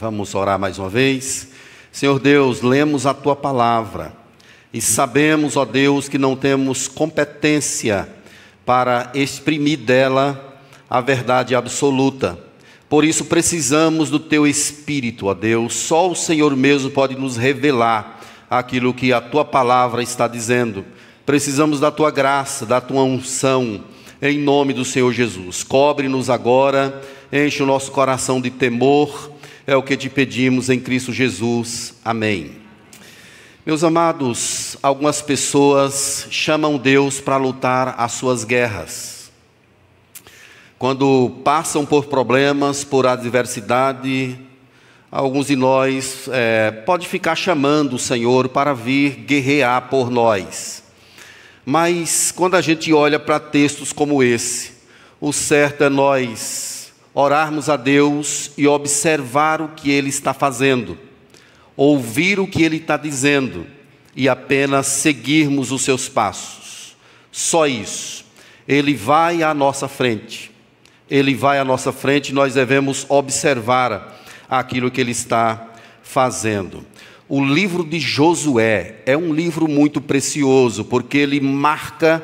Vamos orar mais uma vez. Senhor Deus, lemos a tua palavra e sabemos, ó Deus, que não temos competência para exprimir dela a verdade absoluta. Por isso precisamos do teu espírito, ó Deus. Só o Senhor mesmo pode nos revelar aquilo que a tua palavra está dizendo. Precisamos da tua graça, da tua unção, em nome do Senhor Jesus. Cobre-nos agora, enche o nosso coração de temor é o que te pedimos em Cristo Jesus. Amém. Meus amados, algumas pessoas chamam Deus para lutar as suas guerras. Quando passam por problemas, por adversidade, alguns de nós é, pode ficar chamando o Senhor para vir guerrear por nós. Mas quando a gente olha para textos como esse, o certo é nós orarmos a Deus e observar o que Ele está fazendo, ouvir o que Ele está dizendo e apenas seguirmos os seus passos. Só isso. Ele vai à nossa frente. Ele vai à nossa frente e nós devemos observar aquilo que Ele está fazendo. O livro de Josué é um livro muito precioso, porque ele marca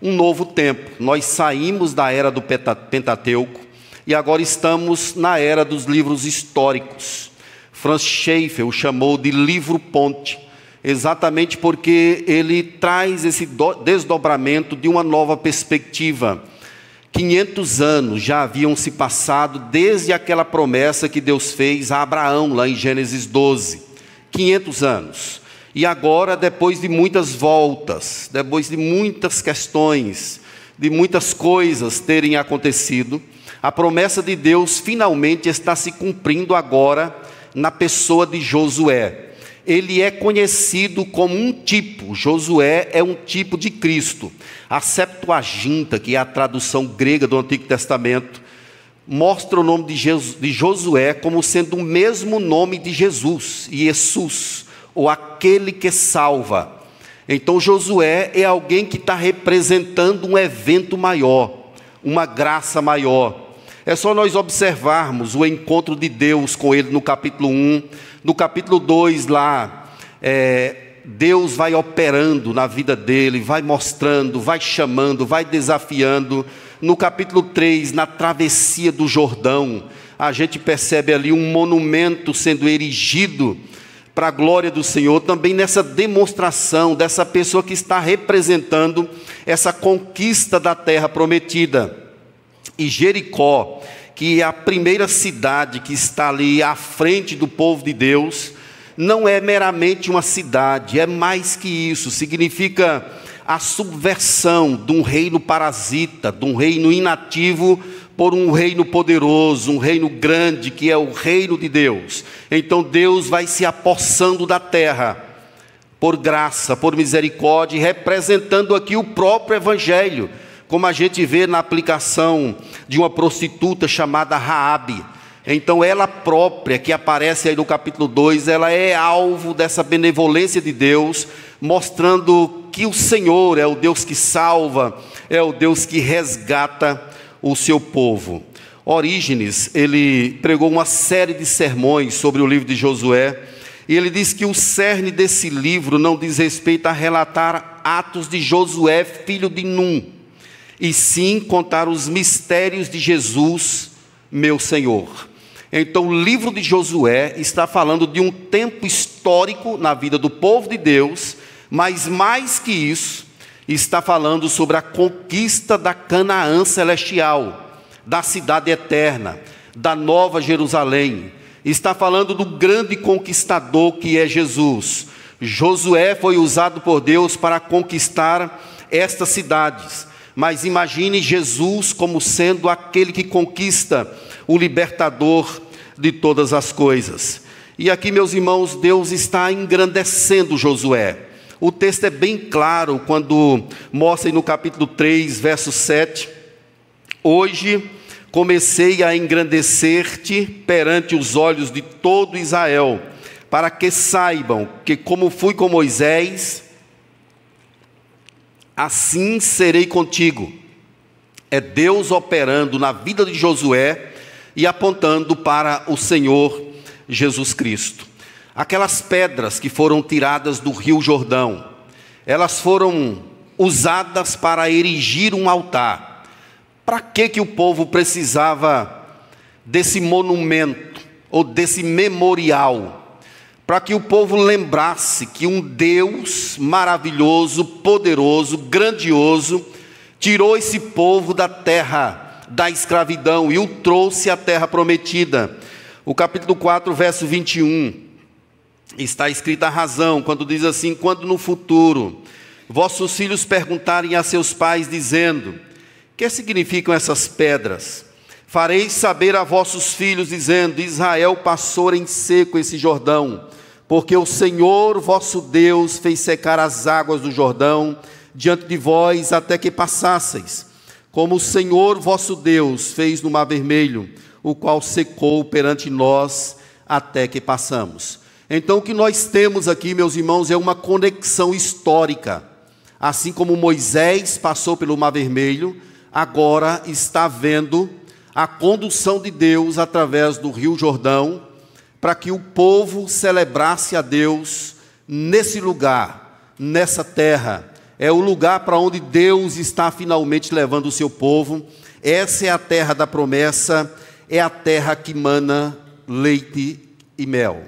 um novo tempo. Nós saímos da era do Pentateuco, e agora estamos na era dos livros históricos. Franz Schaeffer o chamou de livro ponte, exatamente porque ele traz esse desdobramento de uma nova perspectiva. 500 anos já haviam se passado desde aquela promessa que Deus fez a Abraão, lá em Gênesis 12. 500 anos. E agora, depois de muitas voltas, depois de muitas questões, de muitas coisas terem acontecido, a promessa de Deus finalmente está se cumprindo agora na pessoa de Josué. Ele é conhecido como um tipo, Josué é um tipo de Cristo. A Septuaginta, que é a tradução grega do Antigo Testamento, mostra o nome de Josué como sendo o mesmo nome de Jesus, Jesus, ou aquele que salva. Então Josué é alguém que está representando um evento maior, uma graça maior. É só nós observarmos o encontro de Deus com ele no capítulo 1, no capítulo 2 lá, é, Deus vai operando na vida dele, vai mostrando, vai chamando, vai desafiando. No capítulo 3, na travessia do Jordão, a gente percebe ali um monumento sendo erigido para a glória do Senhor, também nessa demonstração dessa pessoa que está representando essa conquista da terra prometida e Jericó, que é a primeira cidade que está ali à frente do povo de Deus, não é meramente uma cidade, é mais que isso, significa a subversão de um reino parasita, de um reino inativo por um reino poderoso, um reino grande que é o reino de Deus. Então Deus vai se apossando da terra por graça, por misericórdia, representando aqui o próprio evangelho como a gente vê na aplicação de uma prostituta chamada Raabe. Então ela própria, que aparece aí no capítulo 2, ela é alvo dessa benevolência de Deus, mostrando que o Senhor é o Deus que salva, é o Deus que resgata o seu povo. Orígenes, ele pregou uma série de sermões sobre o livro de Josué, e ele diz que o cerne desse livro não diz respeito a relatar atos de Josué, filho de Num, e sim contar os mistérios de Jesus, meu Senhor. Então, o livro de Josué está falando de um tempo histórico na vida do povo de Deus, mas mais que isso, está falando sobre a conquista da Canaã celestial, da cidade eterna, da nova Jerusalém. Está falando do grande conquistador que é Jesus. Josué foi usado por Deus para conquistar estas cidades mas imagine Jesus como sendo aquele que conquista o libertador de todas as coisas. E aqui, meus irmãos, Deus está engrandecendo Josué. O texto é bem claro quando mostra no capítulo 3, verso 7: Hoje comecei a engrandecer-te perante os olhos de todo Israel, para que saibam que, como fui com Moisés, assim serei contigo. É Deus operando na vida de Josué e apontando para o Senhor Jesus Cristo. Aquelas pedras que foram tiradas do Rio Jordão, elas foram usadas para erigir um altar. Para que que o povo precisava desse monumento ou desse memorial? Para que o povo lembrasse que um Deus maravilhoso, poderoso, grandioso, tirou esse povo da terra da escravidão e o trouxe à terra prometida. O capítulo 4, verso 21, está escrita a razão, quando diz assim: Quando no futuro vossos filhos perguntarem a seus pais, dizendo: Que significam essas pedras? Fareis saber a vossos filhos, dizendo: Israel passou em seco esse Jordão, porque o Senhor vosso Deus fez secar as águas do Jordão diante de vós até que passasseis, como o Senhor vosso Deus fez no Mar Vermelho, o qual secou perante nós até que passamos. Então, o que nós temos aqui, meus irmãos, é uma conexão histórica. Assim como Moisés passou pelo Mar Vermelho, agora está vendo a condução de Deus através do Rio Jordão, para que o povo celebrasse a Deus nesse lugar, nessa terra, é o lugar para onde Deus está finalmente levando o seu povo. Essa é a terra da promessa, é a terra que mana leite e mel.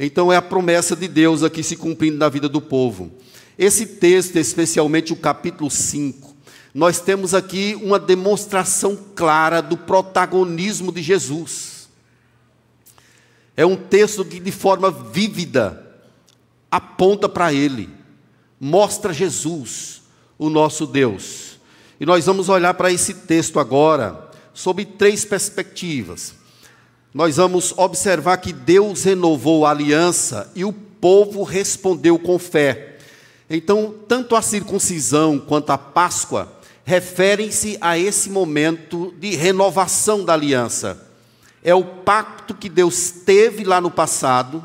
Então é a promessa de Deus aqui se cumprindo na vida do povo. Esse texto, especialmente o capítulo 5, nós temos aqui uma demonstração clara do protagonismo de Jesus. É um texto que, de forma vívida, aponta para ele mostra Jesus, o nosso Deus. E nós vamos olhar para esse texto agora sob três perspectivas. Nós vamos observar que Deus renovou a aliança e o povo respondeu com fé. Então, tanto a circuncisão quanto a Páscoa referem-se a esse momento de renovação da aliança. É o pacto que Deus teve lá no passado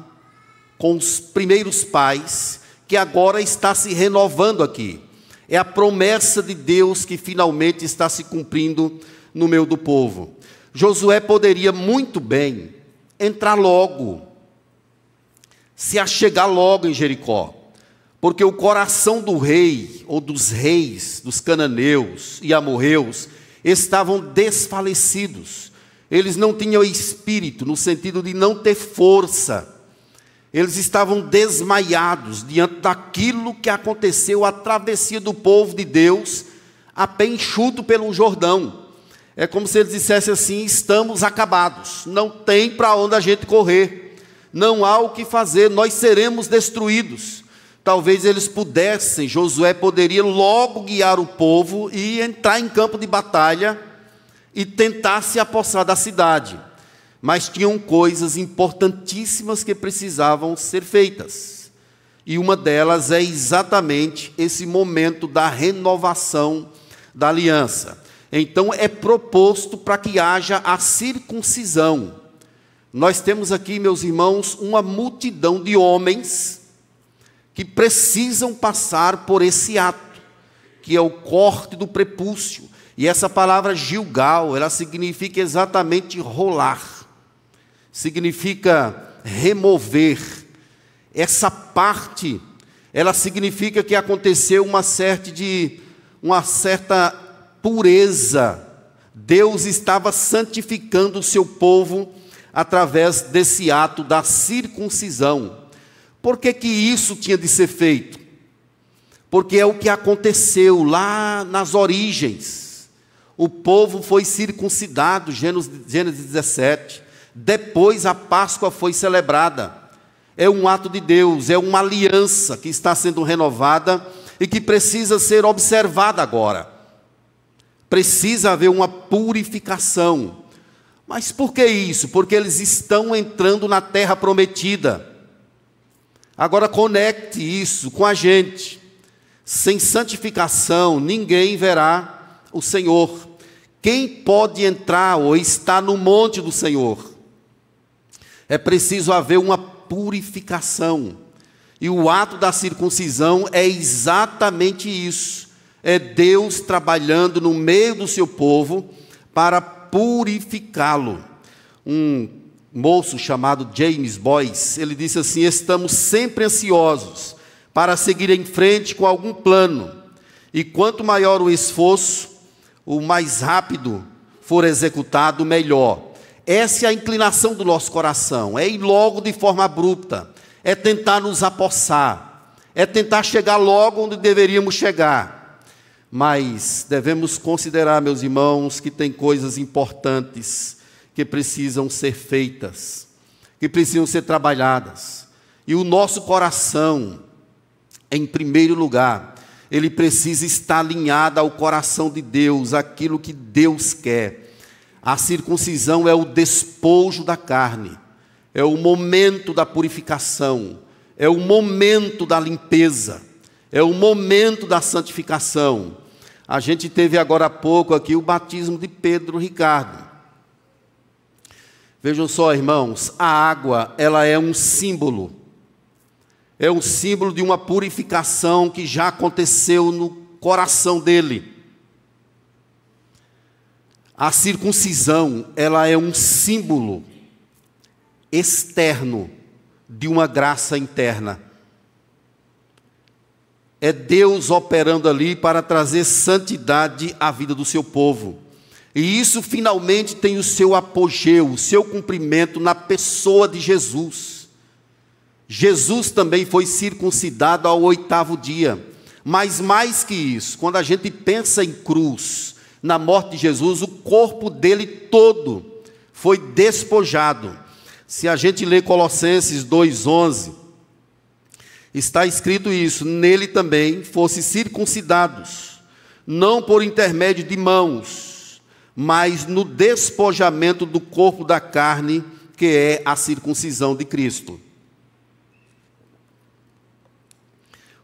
com os primeiros pais que agora está se renovando aqui. É a promessa de Deus que finalmente está se cumprindo no meio do povo. Josué poderia muito bem entrar logo, se achegar logo em Jericó, porque o coração do rei, ou dos reis, dos cananeus e amorreus, estavam desfalecidos. Eles não tinham espírito, no sentido de não ter força eles estavam desmaiados diante daquilo que aconteceu, a travessia do povo de Deus a pé enxuto pelo Jordão. É como se eles dissessem assim: estamos acabados, não tem para onde a gente correr, não há o que fazer, nós seremos destruídos. Talvez eles pudessem, Josué poderia logo guiar o povo e entrar em campo de batalha e tentar se apossar da cidade mas tinham coisas importantíssimas que precisavam ser feitas. E uma delas é exatamente esse momento da renovação da aliança. Então é proposto para que haja a circuncisão. Nós temos aqui, meus irmãos, uma multidão de homens que precisam passar por esse ato, que é o corte do prepúcio. E essa palavra Gilgal, ela significa exatamente rolar significa remover. Essa parte, ela significa que aconteceu uma certa de uma certa pureza. Deus estava santificando o seu povo através desse ato da circuncisão. Por que, que isso tinha de ser feito? Porque é o que aconteceu lá nas origens. O povo foi circuncidado, Gênesis 17. Depois a Páscoa foi celebrada. É um ato de Deus, é uma aliança que está sendo renovada e que precisa ser observada agora. Precisa haver uma purificação. Mas por que isso? Porque eles estão entrando na terra prometida. Agora conecte isso com a gente. Sem santificação, ninguém verá o Senhor. Quem pode entrar ou está no monte do Senhor? é preciso haver uma purificação. E o ato da circuncisão é exatamente isso. É Deus trabalhando no meio do seu povo para purificá-lo. Um moço chamado James Boyce, ele disse assim: Estamos sempre ansiosos para seguir em frente com algum plano, e quanto maior o esforço, o mais rápido for executado, melhor. Essa é a inclinação do nosso coração, é ir logo de forma abrupta, é tentar nos apossar, é tentar chegar logo onde deveríamos chegar. Mas devemos considerar, meus irmãos, que tem coisas importantes que precisam ser feitas, que precisam ser trabalhadas. E o nosso coração, em primeiro lugar, ele precisa estar alinhado ao coração de Deus, aquilo que Deus quer. A circuncisão é o despojo da carne, é o momento da purificação, é o momento da limpeza, é o momento da santificação. A gente teve agora há pouco aqui o batismo de Pedro Ricardo. Vejam só, irmãos, a água, ela é um símbolo. É um símbolo de uma purificação que já aconteceu no coração dele. A circuncisão, ela é um símbolo externo de uma graça interna. É Deus operando ali para trazer santidade à vida do seu povo. E isso finalmente tem o seu apogeu, o seu cumprimento na pessoa de Jesus. Jesus também foi circuncidado ao oitavo dia. Mas mais que isso, quando a gente pensa em cruz, na morte de Jesus, o corpo dele todo foi despojado. Se a gente lê Colossenses 2:11, está escrito isso: nele também fosse circuncidados, não por intermédio de mãos, mas no despojamento do corpo da carne, que é a circuncisão de Cristo.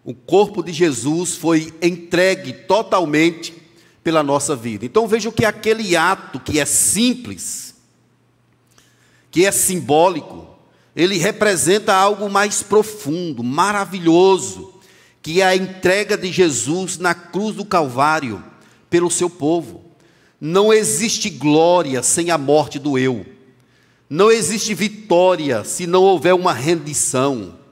O corpo de Jesus foi entregue totalmente pela nossa vida. Então veja que aquele ato que é simples, que é simbólico, ele representa algo mais profundo, maravilhoso, que é a entrega de Jesus na cruz do Calvário pelo seu povo. Não existe glória sem a morte do eu. Não existe vitória se não houver uma rendição.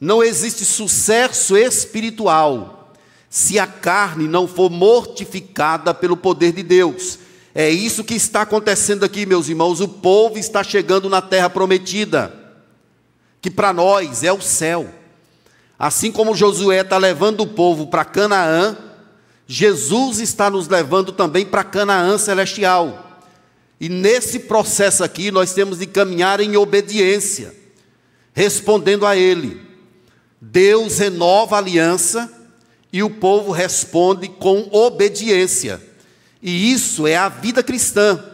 Não existe sucesso espiritual se a carne não for mortificada pelo poder de Deus. É isso que está acontecendo aqui, meus irmãos. O povo está chegando na terra prometida, que para nós é o céu. Assim como Josué está levando o povo para Canaã, Jesus está nos levando também para Canaã celestial. E nesse processo aqui nós temos de caminhar em obediência, respondendo a Ele. Deus renova a aliança e o povo responde com obediência. E isso é a vida cristã,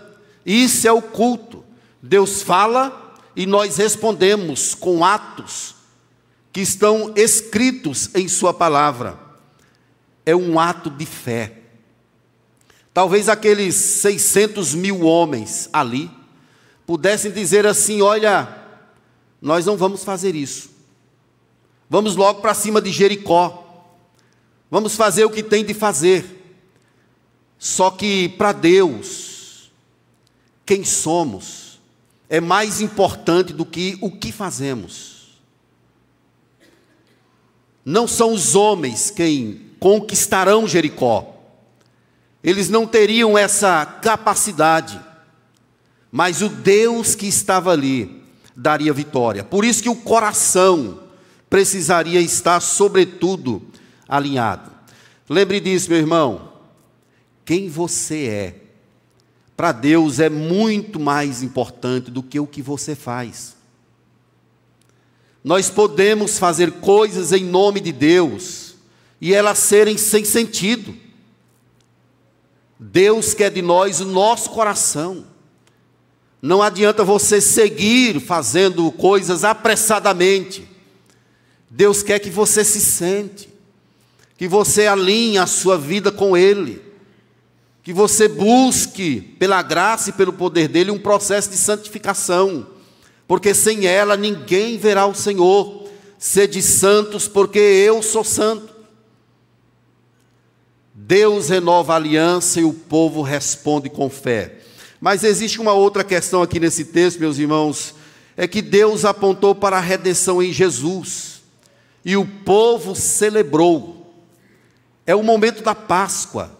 isso é o culto. Deus fala e nós respondemos com atos que estão escritos em Sua palavra é um ato de fé. Talvez aqueles 600 mil homens ali pudessem dizer assim: olha, nós não vamos fazer isso. Vamos logo para cima de Jericó. Vamos fazer o que tem de fazer. Só que para Deus, quem somos é mais importante do que o que fazemos. Não são os homens quem conquistarão Jericó. Eles não teriam essa capacidade, mas o Deus que estava ali daria vitória. Por isso que o coração precisaria estar, sobretudo, alinhado. Lembre disso, meu irmão. Quem você é, para Deus é muito mais importante do que o que você faz. Nós podemos fazer coisas em nome de Deus, e elas serem sem sentido. Deus quer de nós o nosso coração. Não adianta você seguir fazendo coisas apressadamente. Deus quer que você se sente, que você alinhe a sua vida com Ele, que você busque, pela graça e pelo poder dEle, um processo de santificação, porque sem ela ninguém verá o Senhor. Sede santos, porque eu sou santo. Deus renova a aliança e o povo responde com fé. Mas existe uma outra questão aqui nesse texto, meus irmãos, é que Deus apontou para a redenção em Jesus, e o povo celebrou. É o momento da Páscoa,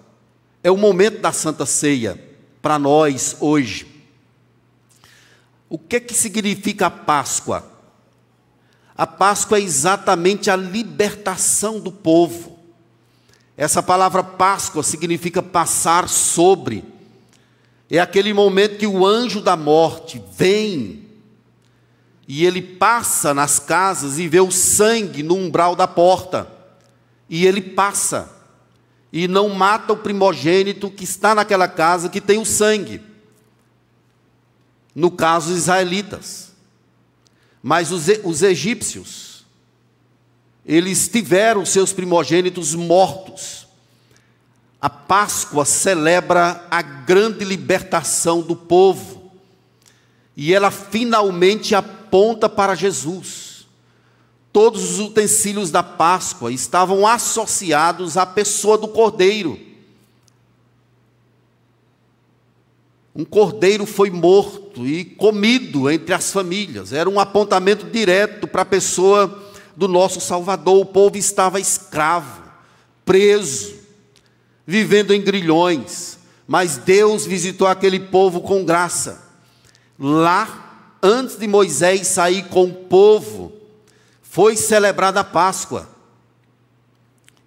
é o momento da Santa Ceia para nós hoje. O que que significa a Páscoa? A Páscoa é exatamente a libertação do povo. Essa palavra Páscoa significa passar sobre. É aquele momento que o anjo da morte vem e ele passa nas casas e vê o sangue no umbral da porta. E ele passa e não mata o primogênito que está naquela casa que tem o sangue. No caso, os israelitas. Mas os, os egípcios, eles tiveram seus primogênitos mortos. A Páscoa celebra a grande libertação do povo. E ela finalmente aponta para Jesus. Todos os utensílios da Páscoa estavam associados à pessoa do Cordeiro. Um cordeiro foi morto e comido entre as famílias. Era um apontamento direto para a pessoa do nosso Salvador. O povo estava escravo, preso, vivendo em grilhões. Mas Deus visitou aquele povo com graça. Lá antes de Moisés sair com o povo, foi celebrada a Páscoa.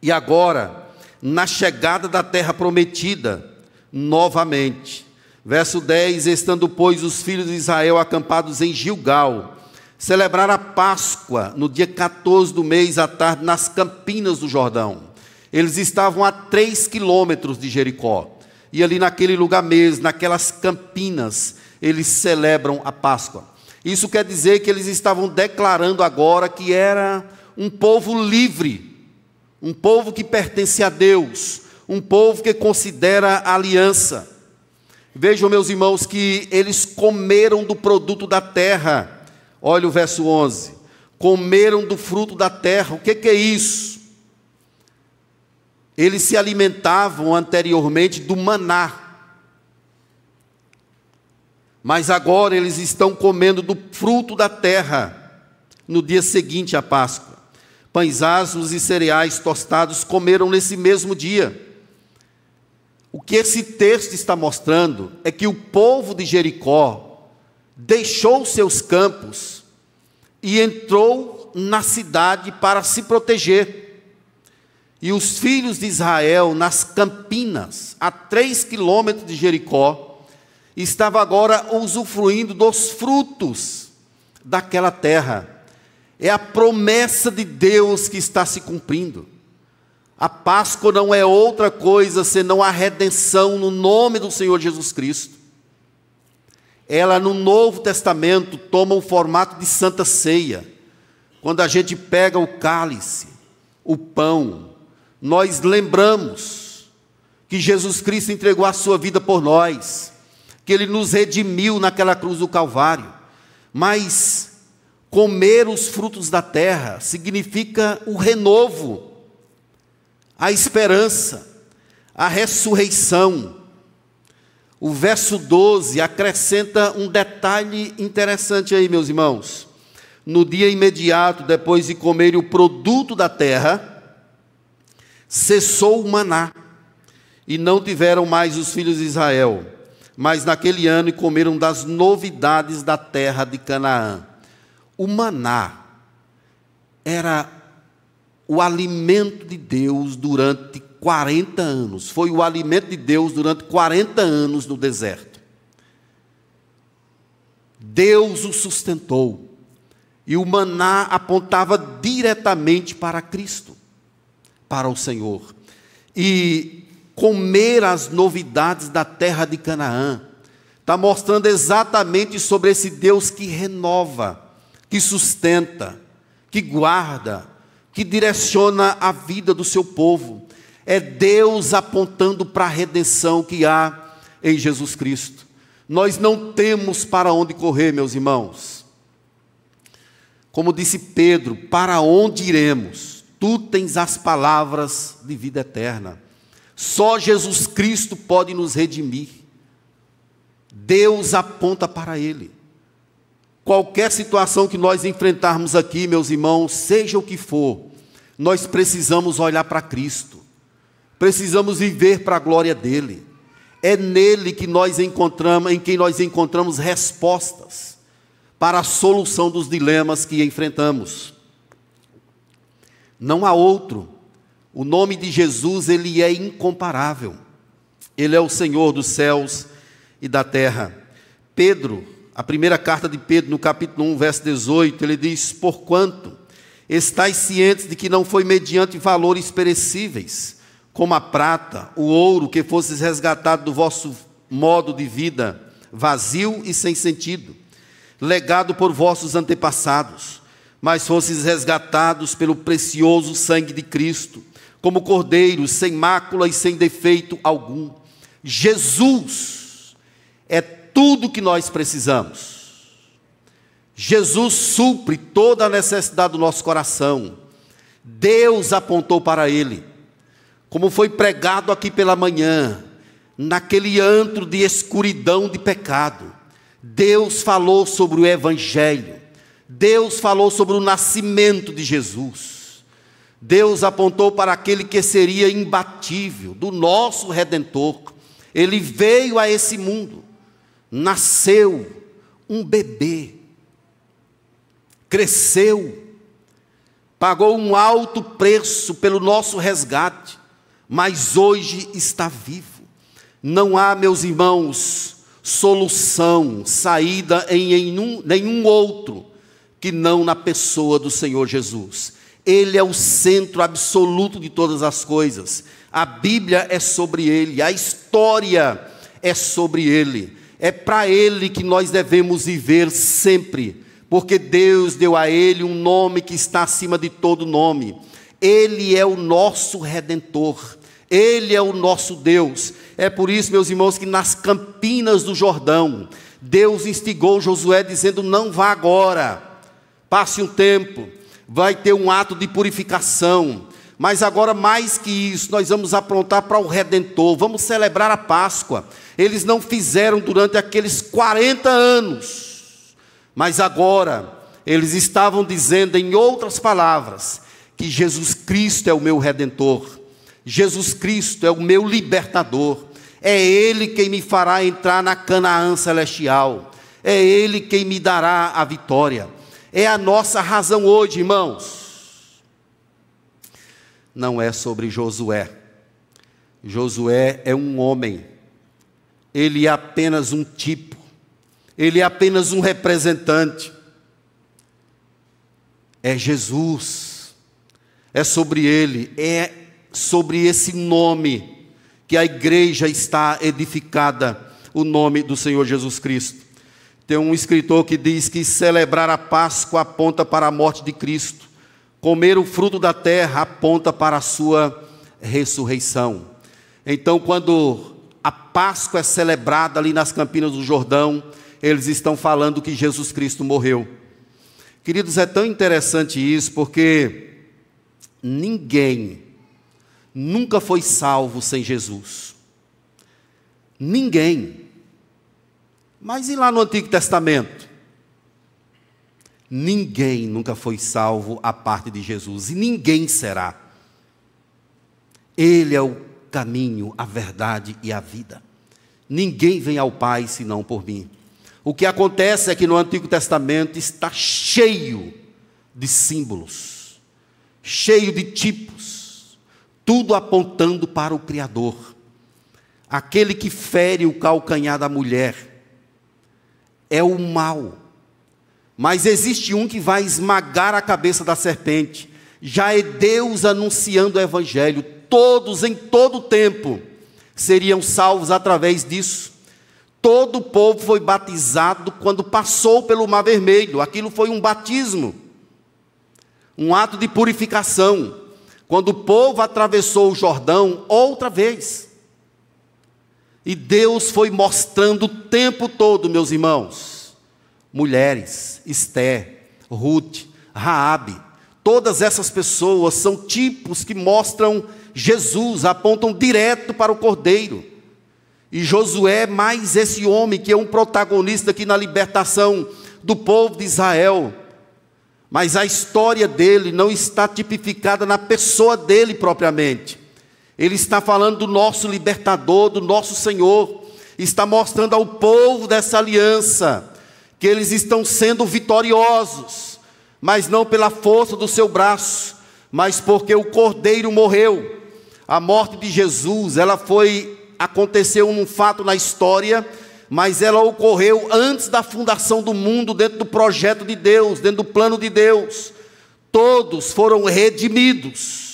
E agora, na chegada da terra prometida, novamente. Verso 10: Estando, pois, os filhos de Israel acampados em Gilgal, celebraram a Páscoa no dia 14 do mês à tarde, nas campinas do Jordão. Eles estavam a três quilômetros de Jericó. E ali naquele lugar mesmo, naquelas campinas, eles celebram a Páscoa. Isso quer dizer que eles estavam declarando agora que era um povo livre, um povo que pertence a Deus, um povo que considera aliança. Vejam, meus irmãos, que eles comeram do produto da terra. Olha o verso 11. Comeram do fruto da terra. O que, que é isso? Eles se alimentavam anteriormente do maná. Mas agora eles estão comendo do fruto da terra no dia seguinte à Páscoa. Pães asmos e cereais tostados comeram nesse mesmo dia. O que esse texto está mostrando é que o povo de Jericó deixou seus campos e entrou na cidade para se proteger. E os filhos de Israel, nas campinas, a três quilômetros de Jericó, estava agora usufruindo dos frutos daquela terra. É a promessa de Deus que está se cumprindo. A Páscoa não é outra coisa senão a redenção no nome do Senhor Jesus Cristo. Ela no Novo Testamento toma o formato de santa ceia. Quando a gente pega o cálice, o pão, nós lembramos que Jesus Cristo entregou a sua vida por nós que ele nos redimiu naquela cruz do Calvário. Mas comer os frutos da terra significa o renovo, a esperança, a ressurreição. O verso 12 acrescenta um detalhe interessante aí, meus irmãos. No dia imediato, depois de comer o produto da terra, cessou o maná, e não tiveram mais os filhos de Israel mas naquele ano comeram das novidades da terra de Canaã. O maná era o alimento de Deus durante 40 anos. Foi o alimento de Deus durante 40 anos no deserto. Deus o sustentou. E o maná apontava diretamente para Cristo, para o Senhor. E comer as novidades da terra de Canaã. Está mostrando exatamente sobre esse Deus que renova, que sustenta, que guarda, que direciona a vida do seu povo. É Deus apontando para a redenção que há em Jesus Cristo. Nós não temos para onde correr, meus irmãos. Como disse Pedro, para onde iremos? Tu tens as palavras de vida eterna. Só Jesus Cristo pode nos redimir. Deus aponta para Ele. Qualquer situação que nós enfrentarmos aqui, meus irmãos, seja o que for, nós precisamos olhar para Cristo, precisamos viver para a glória dEle. É nele que nós encontramos, em quem nós encontramos respostas para a solução dos dilemas que enfrentamos. Não há outro. O nome de Jesus, ele é incomparável. Ele é o Senhor dos céus e da terra. Pedro, a primeira carta de Pedro, no capítulo 1, verso 18, ele diz: Porquanto estáis cientes de que não foi mediante valores perecíveis, como a prata, o ouro, que fosses resgatado do vosso modo de vida, vazio e sem sentido, legado por vossos antepassados, mas fosses resgatados pelo precioso sangue de Cristo, como cordeiros, sem mácula e sem defeito algum. Jesus é tudo que nós precisamos. Jesus supre toda a necessidade do nosso coração. Deus apontou para ele. Como foi pregado aqui pela manhã, naquele antro de escuridão de pecado, Deus falou sobre o Evangelho, Deus falou sobre o nascimento de Jesus, Deus apontou para aquele que seria imbatível, do nosso redentor. Ele veio a esse mundo, nasceu um bebê, cresceu, pagou um alto preço pelo nosso resgate, mas hoje está vivo. Não há, meus irmãos, solução, saída em nenhum, outro que não na pessoa do Senhor Jesus. Ele é o centro absoluto de todas as coisas. A Bíblia é sobre ele, a história é sobre ele. É para ele que nós devemos viver sempre porque Deus deu a ele um nome que está acima de todo nome. Ele é o nosso redentor. Ele é o nosso Deus. É por isso, meus irmãos, que nas campinas do Jordão, Deus instigou Josué dizendo: "Não vá agora. Passe um tempo, vai ter um ato de purificação. Mas agora, mais que isso, nós vamos aprontar para o Redentor, vamos celebrar a Páscoa. Eles não fizeram durante aqueles 40 anos. Mas agora, eles estavam dizendo, em outras palavras, que Jesus Cristo é o meu redentor, Jesus Cristo é o meu libertador, é Ele quem me fará entrar na Canaã celestial, é Ele quem me dará a vitória. É a nossa razão hoje, irmãos. Não é sobre Josué. Josué é um homem, ele é apenas um tipo ele é apenas um representante. É Jesus, é sobre ele, é sobre esse nome que a igreja está edificada, o nome do Senhor Jesus Cristo. Tem um escritor que diz que celebrar a Páscoa aponta para a morte de Cristo, comer o fruto da terra aponta para a sua ressurreição. Então, quando a Páscoa é celebrada ali nas Campinas do Jordão, eles estão falando que Jesus Cristo morreu. Queridos, é tão interessante isso porque ninguém nunca foi salvo sem Jesus. Ninguém. Mas e lá no Antigo Testamento? Ninguém nunca foi salvo a parte de Jesus e ninguém será. Ele é o caminho, a verdade e a vida. Ninguém vem ao Pai senão por mim. O que acontece é que no Antigo Testamento está cheio de símbolos, cheio de tipos, tudo apontando para o Criador. Aquele que fere o calcanhar da mulher é o mal. Mas existe um que vai esmagar a cabeça da serpente. Já é Deus anunciando o Evangelho. Todos, em todo tempo, seriam salvos através disso. Todo o povo foi batizado quando passou pelo Mar Vermelho. Aquilo foi um batismo, um ato de purificação. Quando o povo atravessou o Jordão outra vez. E Deus foi mostrando o tempo todo, meus irmãos, mulheres, Esté, Ruth, Raabe, todas essas pessoas são tipos que mostram Jesus, apontam direto para o Cordeiro. E Josué, mais esse homem que é um protagonista aqui na libertação do povo de Israel. Mas a história dele não está tipificada na pessoa dele propriamente. Ele está falando do nosso libertador, do nosso Senhor. Está mostrando ao povo dessa aliança que eles estão sendo vitoriosos, mas não pela força do seu braço, mas porque o Cordeiro morreu. A morte de Jesus, ela foi aconteceu num fato na história, mas ela ocorreu antes da fundação do mundo, dentro do projeto de Deus, dentro do plano de Deus. Todos foram redimidos.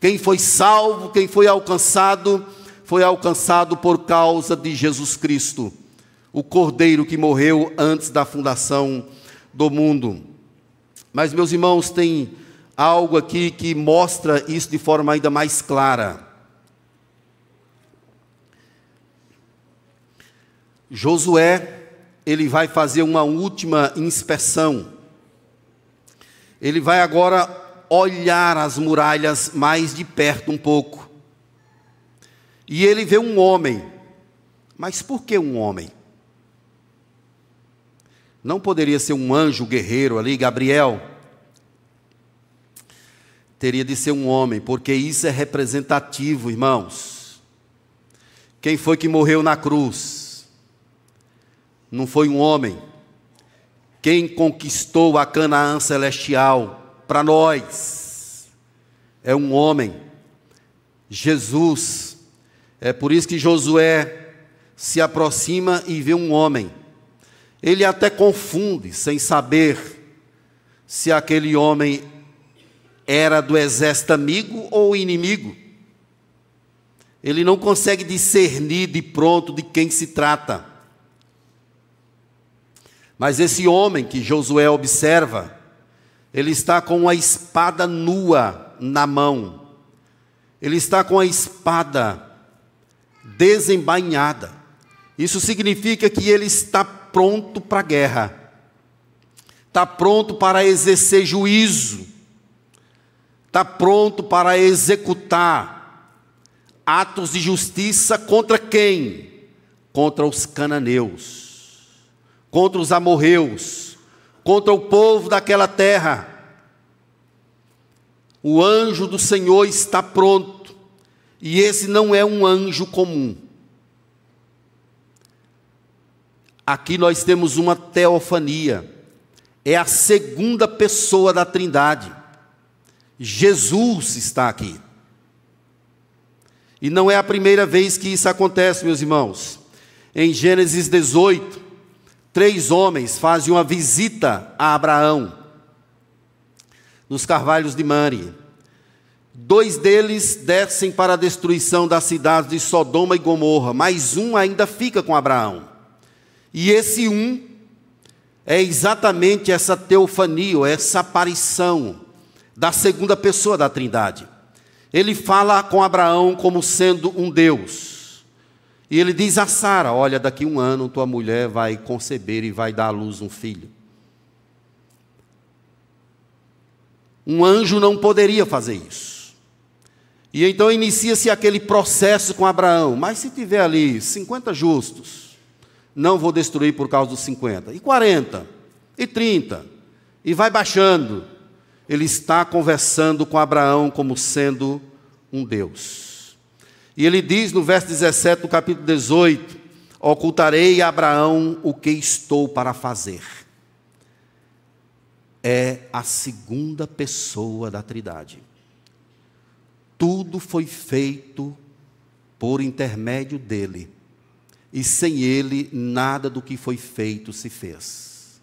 Quem foi salvo, quem foi alcançado, foi alcançado por causa de Jesus Cristo, o Cordeiro que morreu antes da fundação do mundo. Mas, meus irmãos, tem algo aqui que mostra isso de forma ainda mais clara. Josué, ele vai fazer uma última inspeção. Ele vai agora olhar as muralhas mais de perto um pouco. E ele vê um homem. Mas por que um homem? Não poderia ser um anjo guerreiro ali, Gabriel? Teria de ser um homem, porque isso é representativo, irmãos. Quem foi que morreu na cruz? não foi um homem. Quem conquistou a Canaã celestial para nós é um homem. Jesus. É por isso que Josué se aproxima e vê um homem. Ele até confunde, sem saber se aquele homem era do exército amigo ou inimigo. Ele não consegue discernir de pronto de quem se trata. Mas esse homem que Josué observa, ele está com uma espada nua na mão. Ele está com a espada desembainhada. Isso significa que ele está pronto para a guerra. Está pronto para exercer juízo. Está pronto para executar atos de justiça contra quem? Contra os cananeus contra os amorreus, contra o povo daquela terra. O anjo do Senhor está pronto, e esse não é um anjo comum. Aqui nós temos uma teofania, é a segunda pessoa da Trindade. Jesus está aqui. E não é a primeira vez que isso acontece, meus irmãos. Em Gênesis 18, três homens fazem uma visita a Abraão nos carvalhos de Mari. Dois deles descem para a destruição das cidades de Sodoma e Gomorra, mas um ainda fica com Abraão. E esse um é exatamente essa teofania, essa aparição da segunda pessoa da Trindade. Ele fala com Abraão como sendo um Deus. E ele diz a Sara: Olha, daqui um ano tua mulher vai conceber e vai dar à luz um filho. Um anjo não poderia fazer isso. E então inicia-se aquele processo com Abraão. Mas se tiver ali 50 justos, não vou destruir por causa dos 50. E 40, e 30, e vai baixando. Ele está conversando com Abraão como sendo um Deus. E ele diz no verso 17 do capítulo 18: Ocultarei a Abraão o que estou para fazer. É a segunda pessoa da Trindade. Tudo foi feito por intermédio dele, e sem ele nada do que foi feito se fez.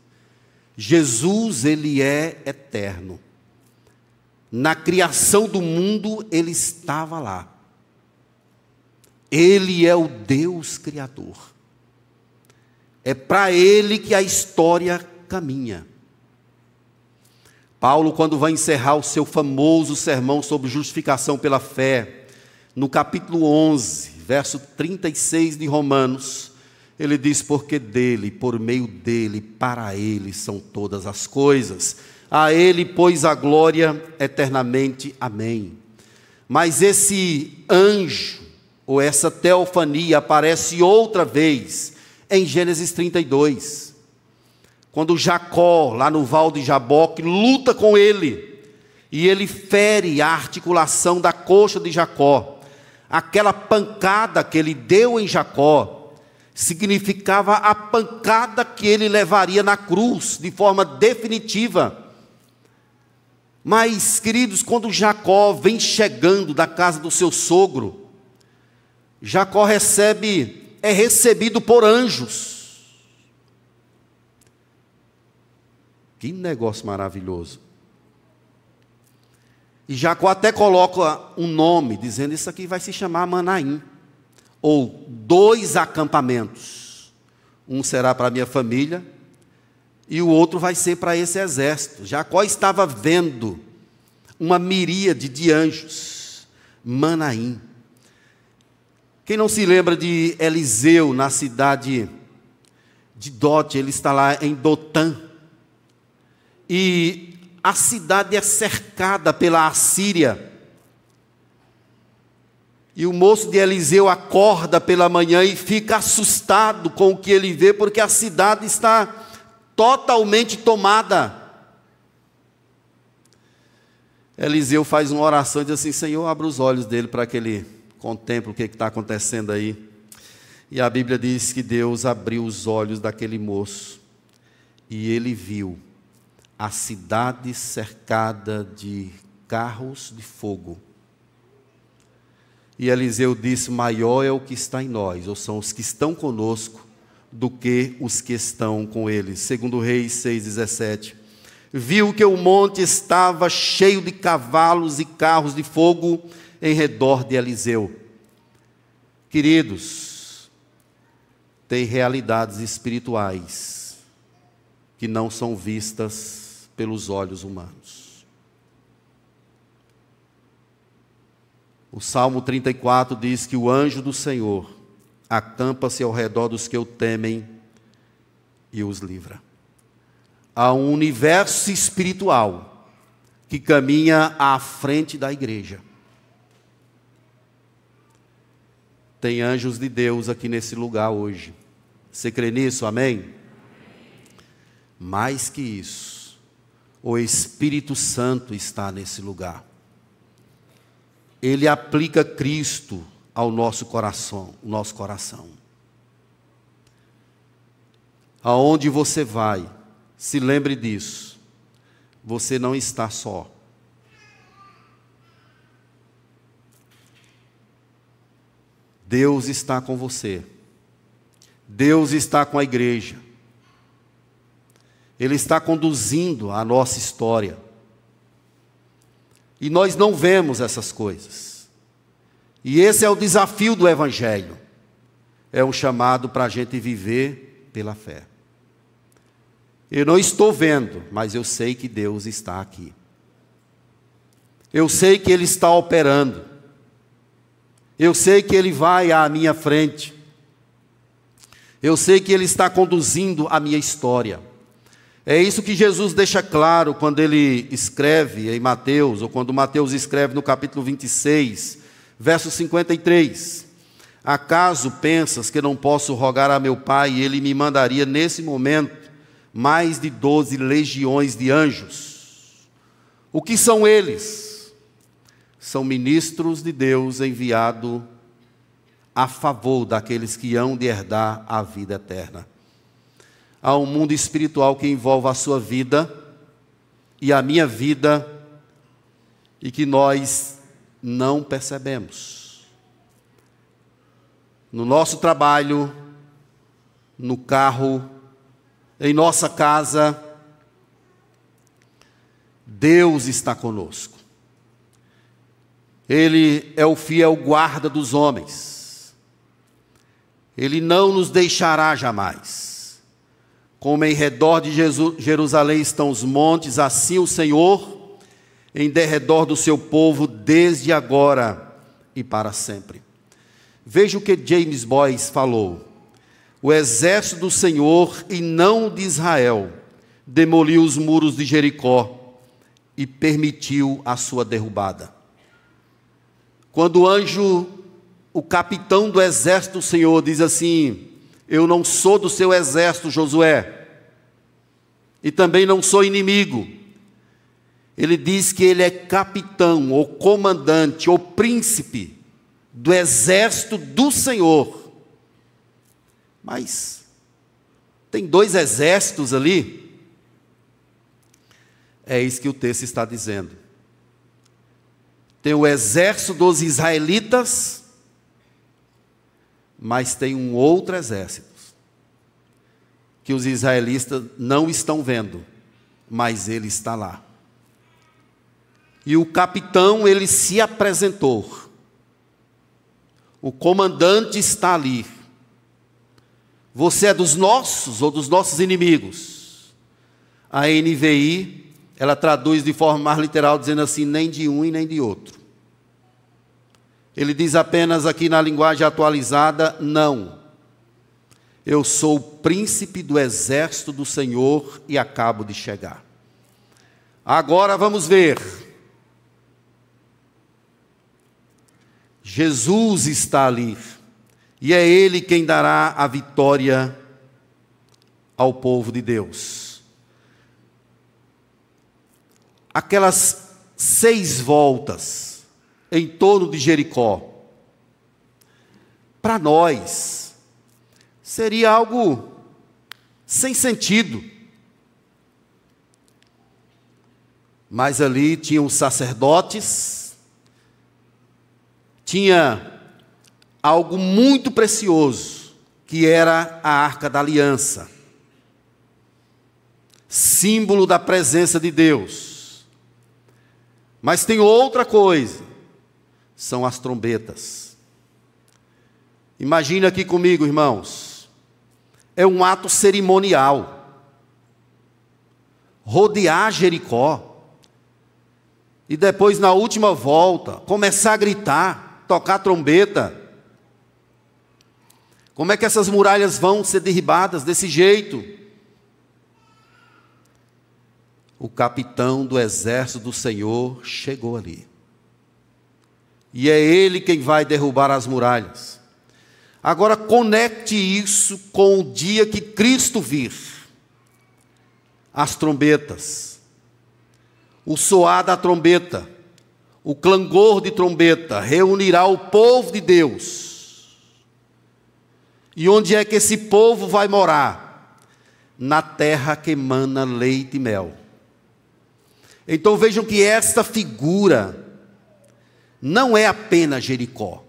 Jesus, ele é eterno. Na criação do mundo, ele estava lá. Ele é o Deus Criador. É para Ele que a história caminha. Paulo, quando vai encerrar o seu famoso sermão sobre justificação pela fé, no capítulo 11, verso 36 de Romanos, ele diz: Porque dele, por meio dele, para ele são todas as coisas. A ele, pois, a glória eternamente. Amém. Mas esse anjo, ou essa teofania, aparece outra vez em Gênesis 32. Quando Jacó, lá no val de Jaboque, luta com ele, e ele fere a articulação da coxa de Jacó. Aquela pancada que ele deu em Jacó significava a pancada que ele levaria na cruz de forma definitiva. Mas, queridos, quando Jacó vem chegando da casa do seu sogro, Jacó recebe, é recebido por anjos. Que negócio maravilhoso. E Jacó até coloca um nome, dizendo isso aqui vai se chamar Manaim, ou dois acampamentos. Um será para a minha família e o outro vai ser para esse exército. Jacó estava vendo uma miríade de anjos, Manaim. Quem não se lembra de Eliseu na cidade de Dote, ele está lá em Dotã. E a cidade é cercada pela Assíria. E o moço de Eliseu acorda pela manhã e fica assustado com o que ele vê, porque a cidade está totalmente tomada. Eliseu faz uma oração e diz assim: Senhor, abra os olhos dele para que ele contemple o que está acontecendo aí. E a Bíblia diz que Deus abriu os olhos daquele moço e ele viu a cidade cercada de carros de fogo. E Eliseu disse: Maior é o que está em nós, ou são os que estão conosco, do que os que estão com eles. Segundo Reis 6,17 viu que o monte estava cheio de cavalos e carros de fogo em redor de Eliseu. Queridos, tem realidades espirituais que não são vistas pelos olhos humanos. O Salmo 34 diz que o anjo do Senhor acampa-se ao redor dos que o temem e os livra a um universo espiritual que caminha à frente da igreja. Tem anjos de Deus aqui nesse lugar hoje. Você crê nisso? Amém? Mais que isso, o Espírito Santo está nesse lugar. Ele aplica Cristo ao nosso coração, nosso coração. Aonde você vai, se lembre disso. Você não está só. Deus está com você. Deus está com a igreja. Ele está conduzindo a nossa história. E nós não vemos essas coisas. E esse é o desafio do Evangelho. É um chamado para a gente viver pela fé. Eu não estou vendo, mas eu sei que Deus está aqui. Eu sei que Ele está operando. Eu sei que Ele vai à minha frente. Eu sei que Ele está conduzindo a minha história. É isso que Jesus deixa claro quando ele escreve em Mateus, ou quando Mateus escreve no capítulo 26, verso 53. Acaso pensas que não posso rogar a meu Pai e ele me mandaria nesse momento mais de doze legiões de anjos. O que são eles? São ministros de Deus enviados a favor daqueles que hão de herdar a vida eterna. Há um mundo espiritual que envolve a sua vida e a minha vida e que nós não percebemos. No nosso trabalho, no carro, em nossa casa, Deus está conosco. Ele é o fiel guarda dos homens. Ele não nos deixará jamais. Como em redor de Jerusalém estão os montes, assim o Senhor em derredor do seu povo desde agora e para sempre. Veja o que James Boyce falou o exército do Senhor e não de Israel demoliu os muros de Jericó e permitiu a sua derrubada. Quando o anjo o capitão do exército do Senhor diz assim: Eu não sou do seu exército, Josué, e também não sou inimigo. Ele diz que ele é capitão, ou comandante, ou príncipe do exército do Senhor. Mas tem dois exércitos ali. É isso que o texto está dizendo. Tem o exército dos israelitas mas tem um outro exército que os israelitas não estão vendo, mas ele está lá. E o capitão, ele se apresentou. O comandante está ali. Você é dos nossos ou dos nossos inimigos? A NVI, ela traduz de forma mais literal, dizendo assim: nem de um e nem de outro. Ele diz apenas aqui na linguagem atualizada: não. Eu sou o príncipe do exército do Senhor e acabo de chegar. Agora vamos ver. Jesus está ali, e é Ele quem dará a vitória ao povo de Deus. Aquelas seis voltas, em torno de Jericó. Para nós, seria algo sem sentido. Mas ali tinham os sacerdotes, tinha algo muito precioso, que era a arca da aliança símbolo da presença de Deus. Mas tem outra coisa são as trombetas. Imagine aqui comigo, irmãos. É um ato cerimonial. Rodear Jericó. E depois, na última volta, começar a gritar, tocar trombeta. Como é que essas muralhas vão ser derribadas desse jeito? O capitão do exército do Senhor chegou ali e é Ele quem vai derrubar as muralhas. Agora conecte isso com o dia que Cristo vir. As trombetas, o soar da trombeta, o clangor de trombeta reunirá o povo de Deus. E onde é que esse povo vai morar? Na terra que emana leite e mel. Então vejam que esta figura não é apenas Jericó.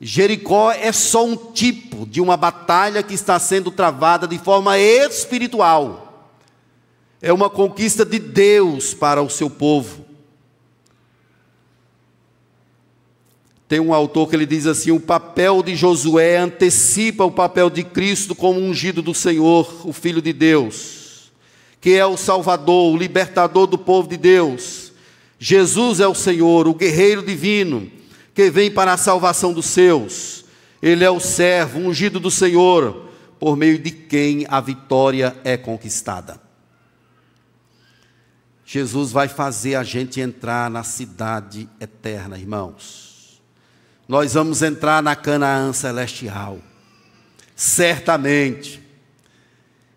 Jericó é só um tipo de uma batalha que está sendo travada de forma espiritual. É uma conquista de Deus para o seu povo. Tem um autor que ele diz assim: o papel de Josué antecipa o papel de Cristo como ungido do Senhor, o Filho de Deus, que é o Salvador, o libertador do povo de Deus Jesus é o Senhor, o guerreiro divino, que vem para a salvação dos seus. Ele é o servo ungido do Senhor, por meio de quem a vitória é conquistada. Jesus vai fazer a gente entrar na cidade eterna, irmãos. Nós vamos entrar na Canaã celestial. Certamente.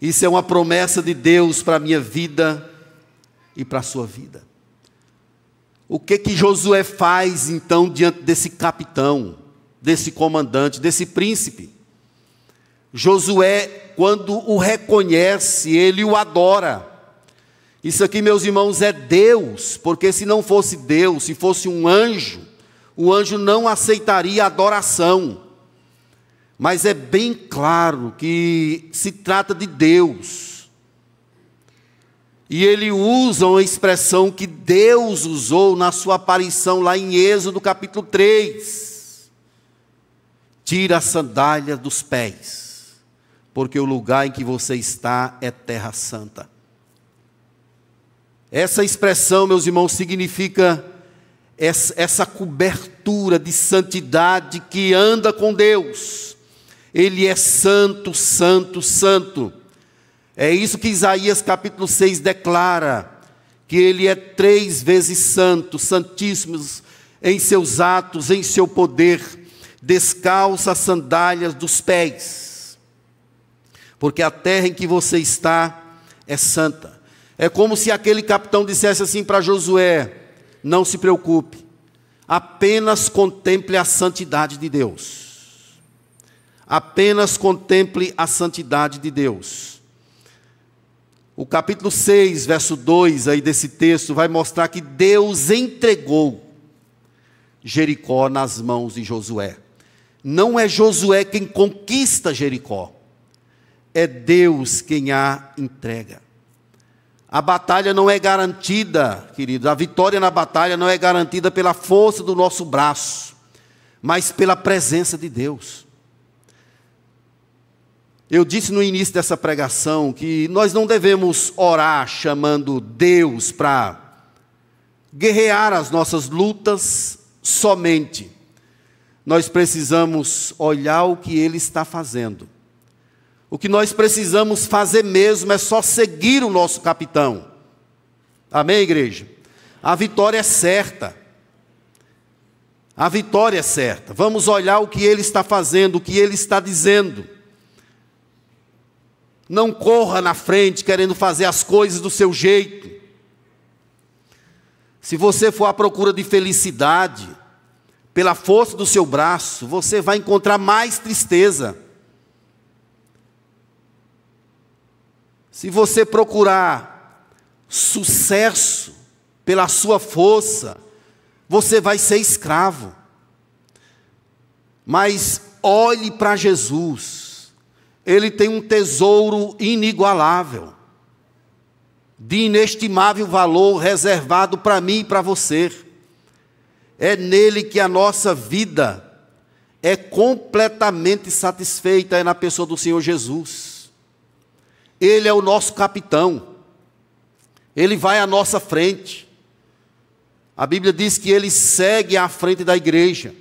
Isso é uma promessa de Deus para a minha vida e para a sua vida. O que que Josué faz então diante desse capitão, desse comandante, desse príncipe? Josué, quando o reconhece, ele o adora. Isso aqui, meus irmãos, é Deus, porque se não fosse Deus, se fosse um anjo, o anjo não aceitaria adoração. Mas é bem claro que se trata de Deus. E ele usa uma expressão que Deus usou na sua aparição lá em Êxodo capítulo 3. Tira a sandália dos pés, porque o lugar em que você está é terra santa. Essa expressão, meus irmãos, significa essa cobertura de santidade que anda com Deus. Ele é santo, santo, santo. É isso que Isaías capítulo 6 declara, que ele é três vezes santo, santíssimo em seus atos, em seu poder. descalça as sandálias dos pés, porque a terra em que você está é santa. É como se aquele capitão dissesse assim para Josué: não se preocupe, apenas contemple a santidade de Deus. Apenas contemple a santidade de Deus. O capítulo 6, verso 2 aí desse texto vai mostrar que Deus entregou Jericó nas mãos de Josué. Não é Josué quem conquista Jericó, é Deus quem a entrega. A batalha não é garantida, querido, a vitória na batalha não é garantida pela força do nosso braço, mas pela presença de Deus. Eu disse no início dessa pregação que nós não devemos orar chamando Deus para guerrear as nossas lutas somente. Nós precisamos olhar o que Ele está fazendo. O que nós precisamos fazer mesmo é só seguir o nosso capitão. Amém, igreja? A vitória é certa. A vitória é certa. Vamos olhar o que ele está fazendo, o que ele está dizendo. Não corra na frente querendo fazer as coisas do seu jeito. Se você for à procura de felicidade, pela força do seu braço, você vai encontrar mais tristeza. Se você procurar sucesso pela sua força, você vai ser escravo. Mas olhe para Jesus, Ele tem um tesouro inigualável de inestimável valor reservado para mim e para você. É nele que a nossa vida é completamente satisfeita, é na pessoa do Senhor Jesus. Ele é o nosso capitão, ele vai à nossa frente. A Bíblia diz que ele segue à frente da igreja,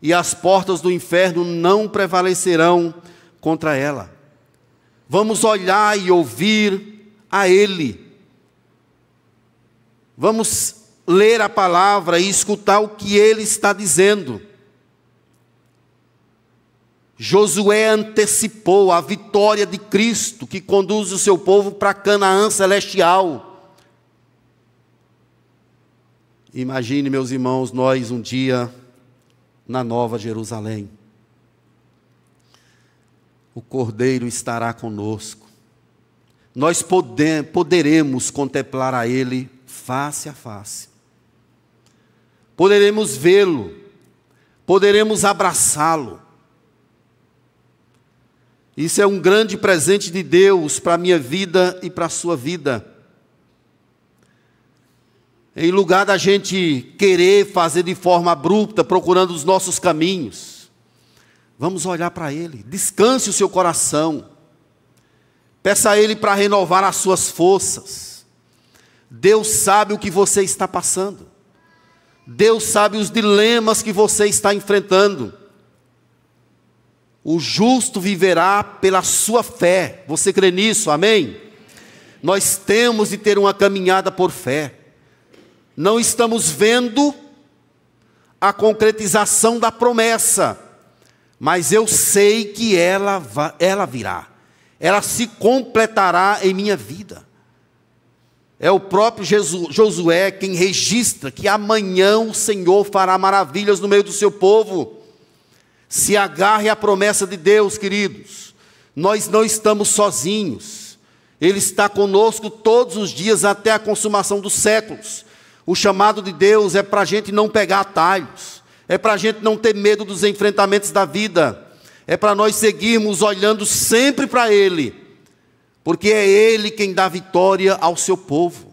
e as portas do inferno não prevalecerão contra ela. Vamos olhar e ouvir a Ele, Vamos ler a palavra e escutar o que ele está dizendo. Josué antecipou a vitória de Cristo que conduz o seu povo para Canaã celestial. Imagine, meus irmãos, nós um dia na Nova Jerusalém. O Cordeiro estará conosco. Nós poderemos contemplar a Ele face a face. Poderemos vê-lo, poderemos abraçá-lo. Isso é um grande presente de Deus para a minha vida e para a sua vida. Em lugar da gente querer fazer de forma abrupta, procurando os nossos caminhos, vamos olhar para Ele, descanse o seu coração, peça a Ele para renovar as suas forças. Deus sabe o que você está passando. Deus sabe os dilemas que você está enfrentando. O justo viverá pela sua fé. Você crê nisso? Amém? Nós temos de ter uma caminhada por fé. Não estamos vendo a concretização da promessa, mas eu sei que ela, ela virá. Ela se completará em minha vida. É o próprio Josué quem registra que amanhã o Senhor fará maravilhas no meio do seu povo. Se agarre à promessa de Deus, queridos. Nós não estamos sozinhos. Ele está conosco todos os dias até a consumação dos séculos. O chamado de Deus é para a gente não pegar atalhos, é para a gente não ter medo dos enfrentamentos da vida, é para nós seguirmos olhando sempre para Ele porque é Ele quem dá vitória ao seu povo.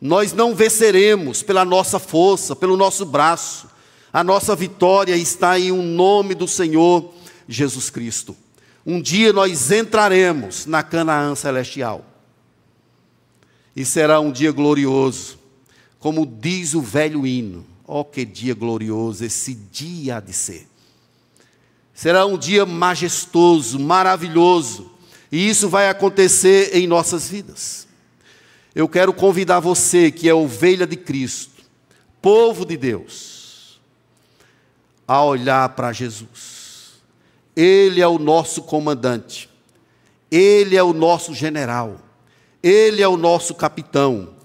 Nós não venceremos pela nossa força, pelo nosso braço. A nossa vitória está em um nome do Senhor Jesus Cristo. Um dia nós entraremos na Canaã celestial. E será um dia glorioso, como diz o velho hino. Oh, que dia glorioso esse dia há de ser. Será um dia majestoso, maravilhoso e isso vai acontecer em nossas vidas. Eu quero convidar você, que é ovelha de Cristo, povo de Deus, a olhar para Jesus. Ele é o nosso comandante, ele é o nosso general, ele é o nosso capitão.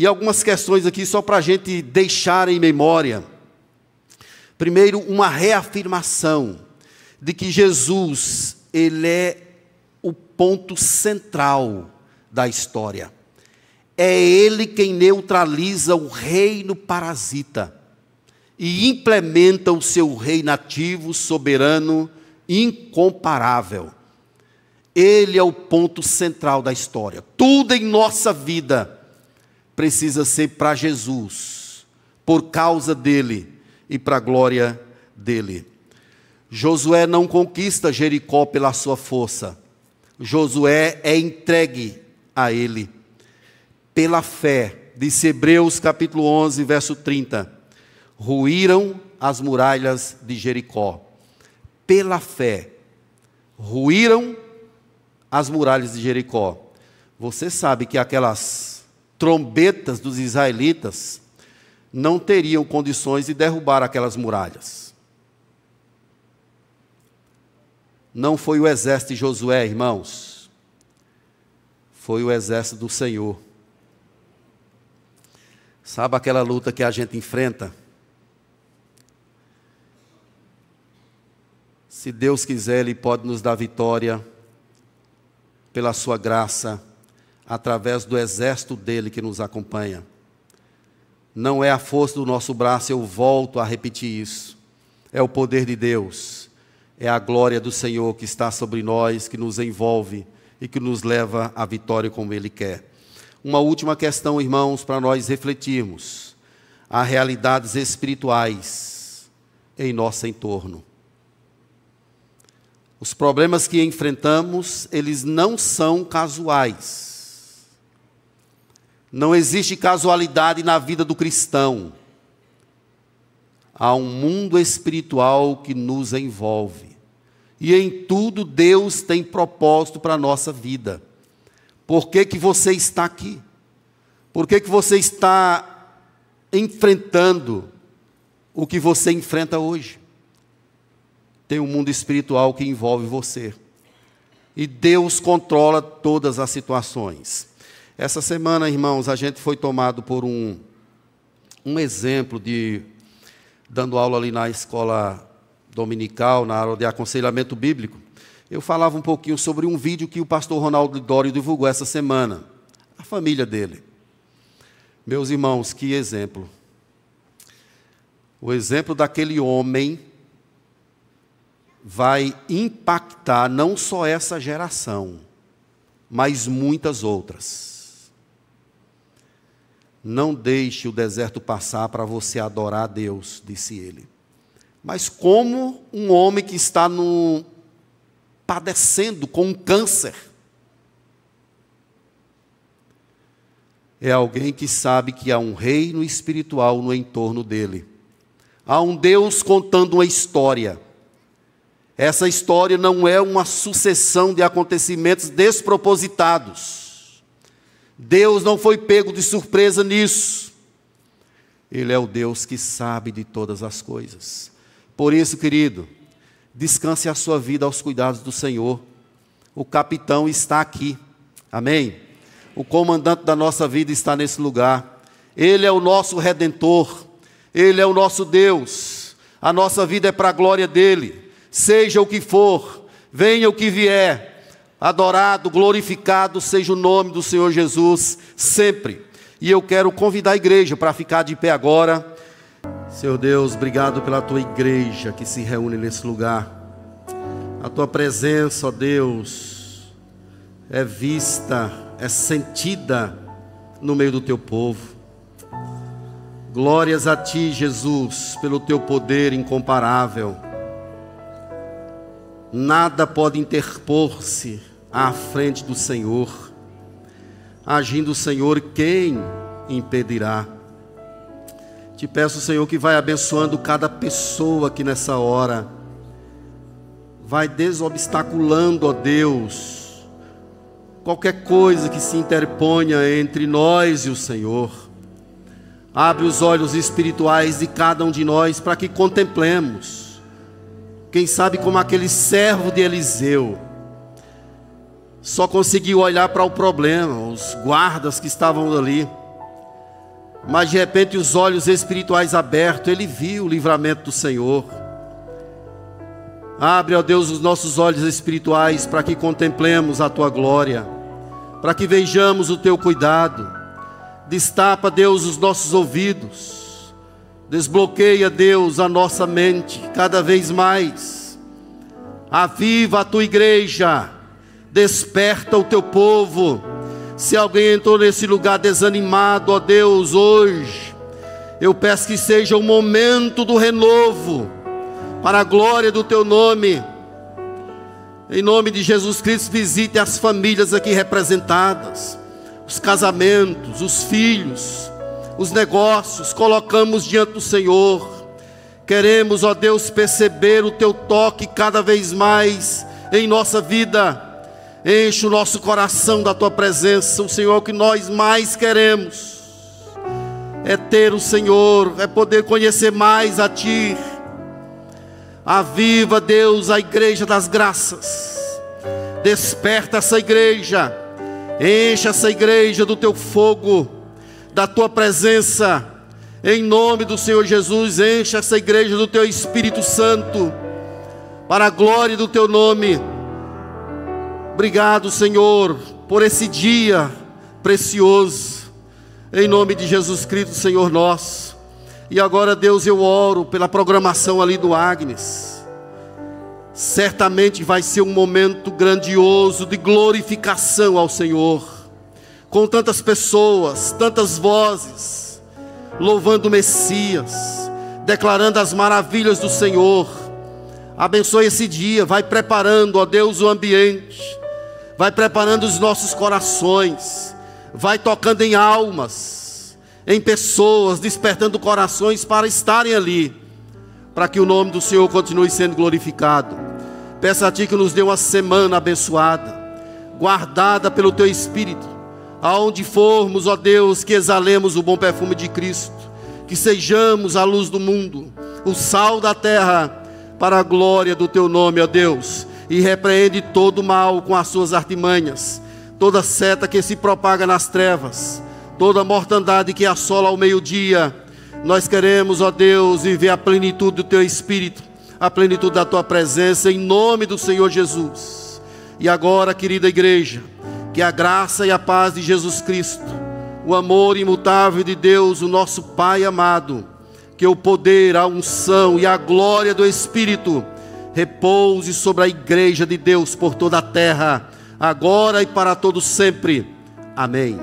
E algumas questões aqui só para a gente deixar em memória. Primeiro, uma reafirmação de que Jesus, ele é o ponto central da história. É ele quem neutraliza o reino parasita e implementa o seu reino ativo, soberano, incomparável. Ele é o ponto central da história. Tudo em nossa vida precisa ser para Jesus, por causa dele e para a glória dele. Josué não conquista Jericó pela sua força. Josué é entregue a ele pela fé. Disse Hebreus capítulo 11, verso 30. Ruíram as muralhas de Jericó. Pela fé. Ruíram as muralhas de Jericó. Você sabe que aquelas trombetas dos israelitas não teriam condições de derrubar aquelas muralhas. Não foi o exército de Josué, irmãos. Foi o exército do Senhor. Sabe aquela luta que a gente enfrenta? Se Deus quiser, Ele pode nos dar vitória pela Sua graça, através do exército dele que nos acompanha. Não é a força do nosso braço, eu volto a repetir isso. É o poder de Deus é a glória do Senhor que está sobre nós, que nos envolve e que nos leva à vitória como Ele quer. Uma última questão, irmãos, para nós refletirmos: há realidades espirituais em nosso entorno. Os problemas que enfrentamos, eles não são casuais. Não existe casualidade na vida do cristão. Há um mundo espiritual que nos envolve. E em tudo Deus tem propósito para a nossa vida. Por que, que você está aqui? Por que, que você está enfrentando o que você enfrenta hoje? Tem um mundo espiritual que envolve você. E Deus controla todas as situações. Essa semana, irmãos, a gente foi tomado por um, um exemplo de dando aula ali na escola dominical, na aula de aconselhamento bíblico, eu falava um pouquinho sobre um vídeo que o pastor Ronaldo Dório divulgou essa semana. A família dele. Meus irmãos, que exemplo. O exemplo daquele homem vai impactar não só essa geração, mas muitas outras. Não deixe o deserto passar para você adorar a Deus, disse ele. Mas como um homem que está no, padecendo com um câncer, é alguém que sabe que há um reino espiritual no entorno dele. Há um Deus contando uma história. Essa história não é uma sucessão de acontecimentos despropositados. Deus não foi pego de surpresa nisso. Ele é o Deus que sabe de todas as coisas. Por isso, querido, descanse a sua vida aos cuidados do Senhor. O capitão está aqui. Amém? O comandante da nossa vida está nesse lugar. Ele é o nosso redentor. Ele é o nosso Deus. A nossa vida é para a glória dele. Seja o que for, venha o que vier. Adorado, glorificado seja o nome do Senhor Jesus sempre. E eu quero convidar a igreja para ficar de pé agora. Senhor Deus, obrigado pela tua igreja que se reúne nesse lugar. A tua presença, ó Deus, é vista, é sentida no meio do teu povo. Glórias a ti, Jesus, pelo teu poder incomparável. Nada pode interpor-se à frente do Senhor. Agindo o Senhor, quem impedirá? Te peço, Senhor, que vai abençoando cada pessoa aqui nessa hora. Vai desobstaculando, ó Deus, qualquer coisa que se interponha entre nós e o Senhor. Abre os olhos espirituais de cada um de nós para que contemplemos Quem sabe como aquele servo de Eliseu só conseguiu olhar para o problema, os guardas que estavam ali. Mas de repente os olhos espirituais abertos, ele viu o livramento do Senhor. Abre, ó Deus, os nossos olhos espirituais para que contemplemos a tua glória, para que vejamos o teu cuidado. Destapa, Deus, os nossos ouvidos. Desbloqueia, Deus, a nossa mente cada vez mais. Aviva a tua igreja desperta o teu povo. Se alguém entrou nesse lugar desanimado, ó Deus, hoje, eu peço que seja o momento do renovo, para a glória do teu nome. Em nome de Jesus Cristo, visite as famílias aqui representadas, os casamentos, os filhos, os negócios, colocamos diante do Senhor. Queremos, ó Deus, perceber o teu toque cada vez mais em nossa vida Enche o nosso coração da tua presença, o Senhor, o que nós mais queremos é ter o Senhor, é poder conhecer mais a Ti. Aviva, Deus, a igreja das graças. Desperta essa igreja. Enche essa igreja do teu fogo, da tua presença. Em nome do Senhor Jesus, enche essa igreja do teu Espírito Santo, para a glória do teu nome. Obrigado, Senhor, por esse dia precioso. Em nome de Jesus Cristo, Senhor nosso. E agora, Deus, eu oro pela programação ali do Agnes. Certamente vai ser um momento grandioso de glorificação ao Senhor. Com tantas pessoas, tantas vozes, louvando o Messias, declarando as maravilhas do Senhor. Abençoe esse dia, vai preparando, ó Deus, o ambiente vai preparando os nossos corações, vai tocando em almas, em pessoas, despertando corações para estarem ali, para que o nome do Senhor continue sendo glorificado. Peço a Ti que nos dê uma semana abençoada, guardada pelo Teu Espírito, aonde formos, ó Deus, que exalemos o bom perfume de Cristo, que sejamos a luz do mundo, o sal da terra, para a glória do Teu nome, ó Deus e repreende todo mal com as suas artimanhas, toda seta que se propaga nas trevas, toda mortandade que assola ao meio-dia. Nós queremos, ó Deus, viver a plenitude do teu espírito, a plenitude da tua presença, em nome do Senhor Jesus. E agora, querida igreja, que a graça e a paz de Jesus Cristo, o amor imutável de Deus, o nosso Pai amado, que o poder, a unção e a glória do Espírito repouse sobre a igreja de Deus por toda a terra, agora e para todo sempre. Amém.